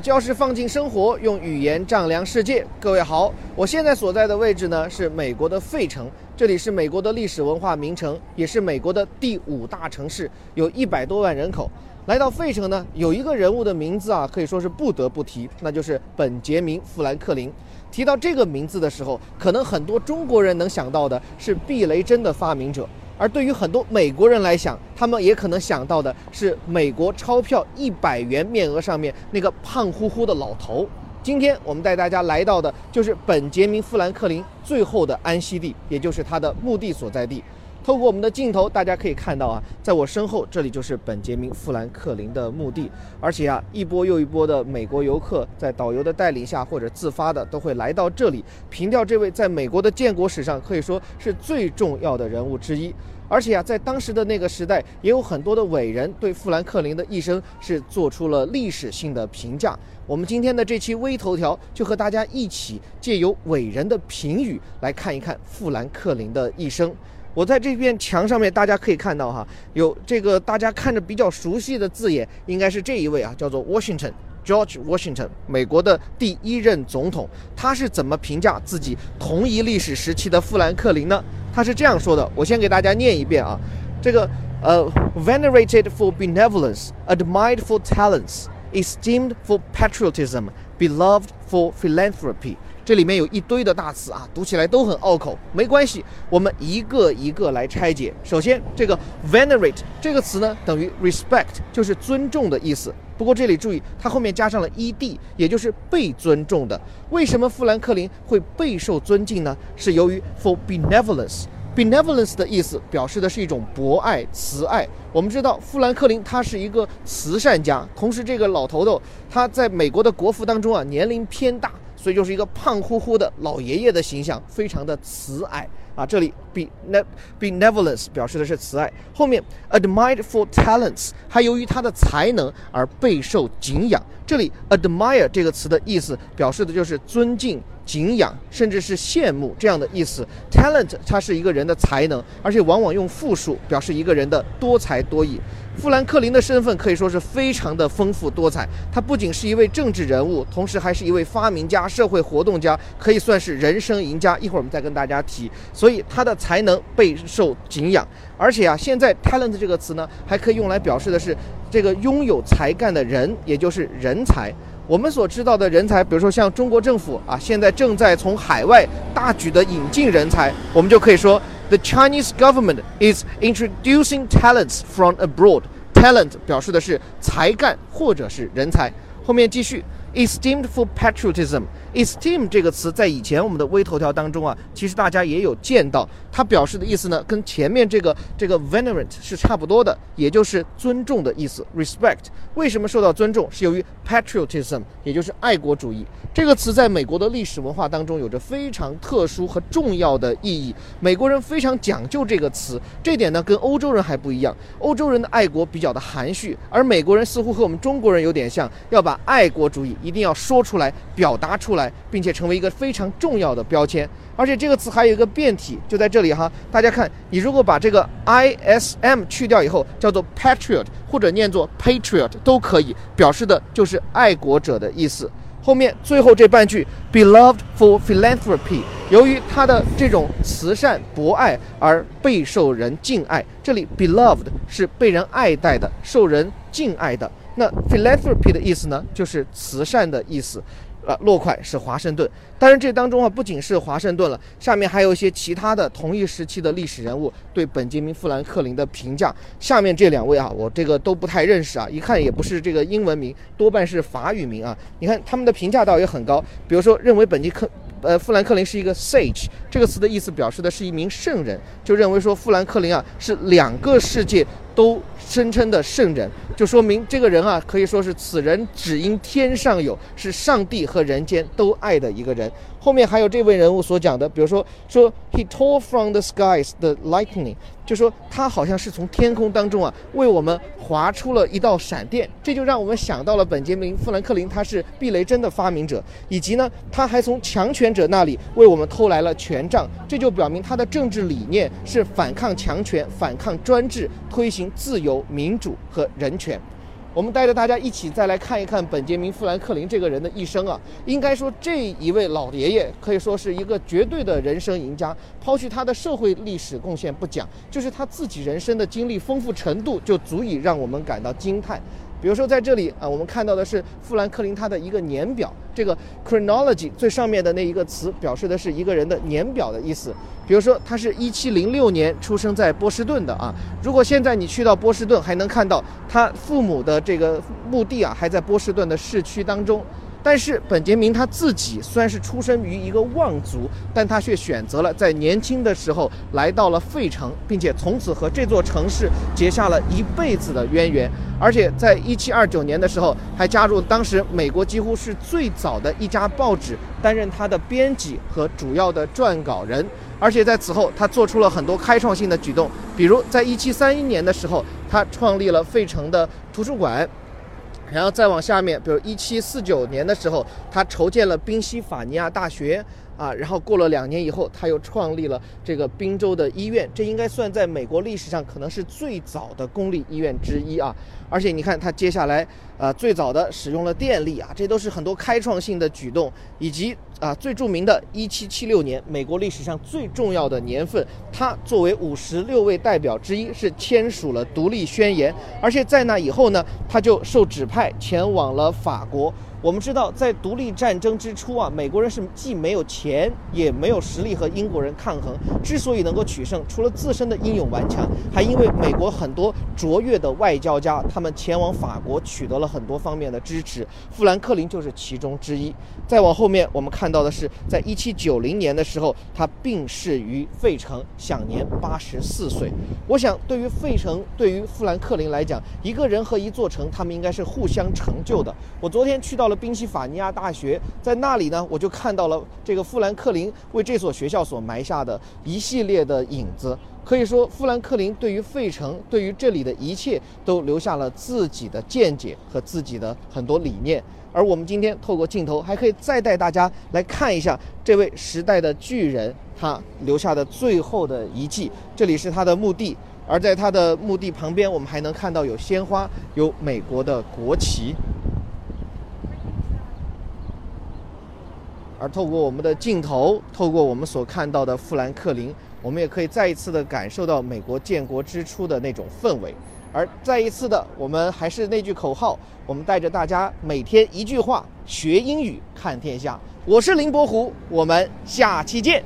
教室放进生活，用语言丈量世界。各位好，我现在所在的位置呢是美国的费城，这里是美国的历史文化名城，也是美国的第五大城市，有一百多万人口。来到费城呢，有一个人物的名字啊，可以说是不得不提，那就是本杰明·富兰克林。提到这个名字的时候，可能很多中国人能想到的是避雷针的发明者。而对于很多美国人来讲，他们也可能想到的是美国钞票一百元面额上面那个胖乎乎的老头。今天我们带大家来到的就是本杰明·富兰克林最后的安息地，也就是他的墓地所在地。透过我们的镜头，大家可以看到啊，在我身后这里就是本杰明·富兰克林的墓地。而且啊，一波又一波的美国游客在导游的带领下或者自发的都会来到这里，凭吊这位在美国的建国史上可以说是最重要的人物之一。而且啊，在当时的那个时代，也有很多的伟人对富兰克林的一生是做出了历史性的评价。我们今天的这期微头条就和大家一起借由伟人的评语来看一看富兰克林的一生。我在这片墙上面，大家可以看到哈，有这个大家看着比较熟悉的字眼，应该是这一位啊，叫做 Washington George Washington，美国的第一任总统。他是怎么评价自己同一历史时期的富兰克林呢？他是这样说的，我先给大家念一遍啊，这个呃，venerated for benevolence, admired for talents, esteemed for patriotism, beloved for philanthropy。这里面有一堆的大词啊，读起来都很拗口，没关系，我们一个一个来拆解。首先，这个 venerate 这个词呢，等于 respect，就是尊重的意思。不过这里注意，它后面加上了 ed，也就是被尊重的。为什么富兰克林会备受尊敬呢？是由于 for benevolence。benevolence 的意思表示的是一种博爱、慈爱。我们知道富兰克林他是一个慈善家，同时这个老头头他在美国的国父当中啊，年龄偏大。所以就是一个胖乎乎的老爷爷的形象，非常的慈爱啊。这里 bene benevolence 表示的是慈爱，后面 admired for talents，还由于他的才能而备受敬仰。这里 admire 这个词的意思表示的就是尊敬。敬仰，甚至是羡慕这样的意思。Talent，它是一个人的才能，而且往往用复数表示一个人的多才多艺。富兰克林的身份可以说是非常的丰富多彩。他不仅是一位政治人物，同时还是一位发明家、社会活动家，可以算是人生赢家。一会儿我们再跟大家提。所以他的才能备受敬仰。而且啊，现在 talent 这个词呢，还可以用来表示的是这个拥有才干的人，也就是人才。我们所知道的人才，比如说像中国政府啊，现在正在从海外大举的引进人才，我们就可以说，the Chinese government is introducing talents from abroad。talent 表示的是才干或者是人才。后面继续。Esteemed for patriotism, esteem 这个词在以前我们的微头条当中啊，其实大家也有见到，它表示的意思呢，跟前面这个这个 venerate 是差不多的，也就是尊重的意思。Respect 为什么受到尊重？是由于 patriotism，也就是爱国主义这个词在美国的历史文化当中有着非常特殊和重要的意义。美国人非常讲究这个词，这点呢跟欧洲人还不一样。欧洲人的爱国比较的含蓄，而美国人似乎和我们中国人有点像，要把爱国主义。一定要说出来，表达出来，并且成为一个非常重要的标签。而且这个词还有一个变体，就在这里哈。大家看，你如果把这个 i s m 去掉以后，叫做 patriot 或者念作 patriot 都可以，表示的就是爱国者的意思。后面最后这半句 beloved for philanthropy，由于他的这种慈善博爱而备受人敬爱。这里 beloved 是被人爱戴的，受人敬爱的。那 philanthropy 的意思呢，就是慈善的意思。呃，落款是华盛顿。当然，这当中啊，不仅是华盛顿了，下面还有一些其他的同一时期的历史人物对本杰明·富兰克林的评价。下面这两位啊，我这个都不太认识啊，一看也不是这个英文名，多半是法语名啊。你看他们的评价倒也很高，比如说认为本杰克。呃，富兰克林是一个 sage，这个词的意思表示的是一名圣人，就认为说富兰克林啊是两个世界都声称的圣人，就说明这个人啊可以说是此人只因天上有，是上帝和人间都爱的一个人。后面还有这位人物所讲的，比如说说 he tore from the skies the lightning，就说他好像是从天空当中啊为我们划出了一道闪电，这就让我们想到了本杰明·富兰克林，他是避雷针的发明者，以及呢他还从强权者那里为我们偷来了权杖，这就表明他的政治理念是反抗强权、反抗专制，推行自由、民主和人权。我们带着大家一起再来看一看本杰明·富兰克林这个人的一生啊。应该说，这一位老爷爷可以说是一个绝对的人生赢家。抛去他的社会历史贡献不讲，就是他自己人生的经历丰富程度，就足以让我们感到惊叹。比如说，在这里啊，我们看到的是富兰克林他的一个年表。这个 chronology 最上面的那一个词，表示的是一个人的年表的意思。比如说，他是一七零六年出生在波士顿的啊。如果现在你去到波士顿，还能看到他父母的这个墓地啊，还在波士顿的市区当中。但是本杰明他自己虽然是出生于一个望族，但他却选择了在年轻的时候来到了费城，并且从此和这座城市结下了一辈子的渊源。而且在一七二九年的时候，还加入当时美国几乎是最早的一家报纸，担任他的编辑和主要的撰稿人。而且在此后，他做出了很多开创性的举动，比如在一七三一年的时候，他创立了费城的图书馆。然后再往下面，比如一七四九年的时候，他筹建了宾夕法尼亚大学啊。然后过了两年以后，他又创立了这个宾州的医院，这应该算在美国历史上可能是最早的公立医院之一啊。而且你看，他接下来呃最早的使用了电力啊，这都是很多开创性的举动，以及。啊，最著名的1776年，美国历史上最重要的年份，他作为五十六位代表之一，是签署了独立宣言，而且在那以后呢，他就受指派派前往了法国。我们知道，在独立战争之初啊，美国人是既没有钱，也没有实力和英国人抗衡。之所以能够取胜，除了自身的英勇顽强，还因为美国很多卓越的外交家，他们前往法国取得了很多方面的支持。富兰克林就是其中之一。再往后面，我们看到的是，在一七九零年的时候，他病逝于费城，享年八十四岁。我想，对于费城，对于富兰克林来讲，一个人和一座城，他们应该是互相成就的。我昨天去到到。了宾夕法尼亚大学，在那里呢，我就看到了这个富兰克林为这所学校所埋下的一系列的影子。可以说，富兰克林对于费城，对于这里的一切，都留下了自己的见解和自己的很多理念。而我们今天透过镜头，还可以再带大家来看一下这位时代的巨人他留下的最后的遗迹。这里是他的墓地，而在他的墓地旁边，我们还能看到有鲜花，有美国的国旗。而透过我们的镜头，透过我们所看到的富兰克林，我们也可以再一次的感受到美国建国之初的那种氛围。而再一次的，我们还是那句口号，我们带着大家每天一句话学英语看天下。我是林伯虎，我们下期见。